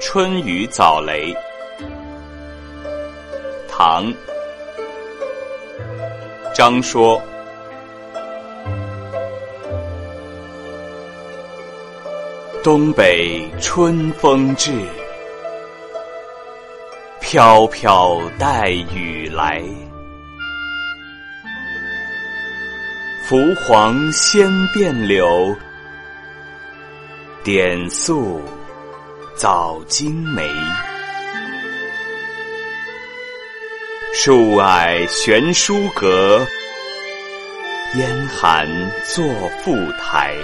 春雨早雷，唐·张说。东北春风至，飘飘带雨来。拂黄先变柳，点素早惊梅。树矮悬书阁，烟寒作赋台。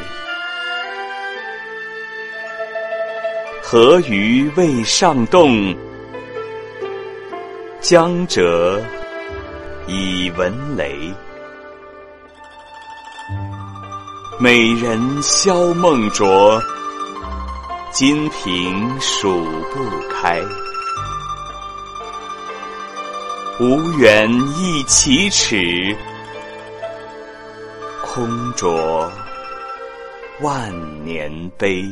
河鱼未上冻，江浙已闻雷。美人宵梦着，金瓶数不开。无缘一启齿，空着万年碑。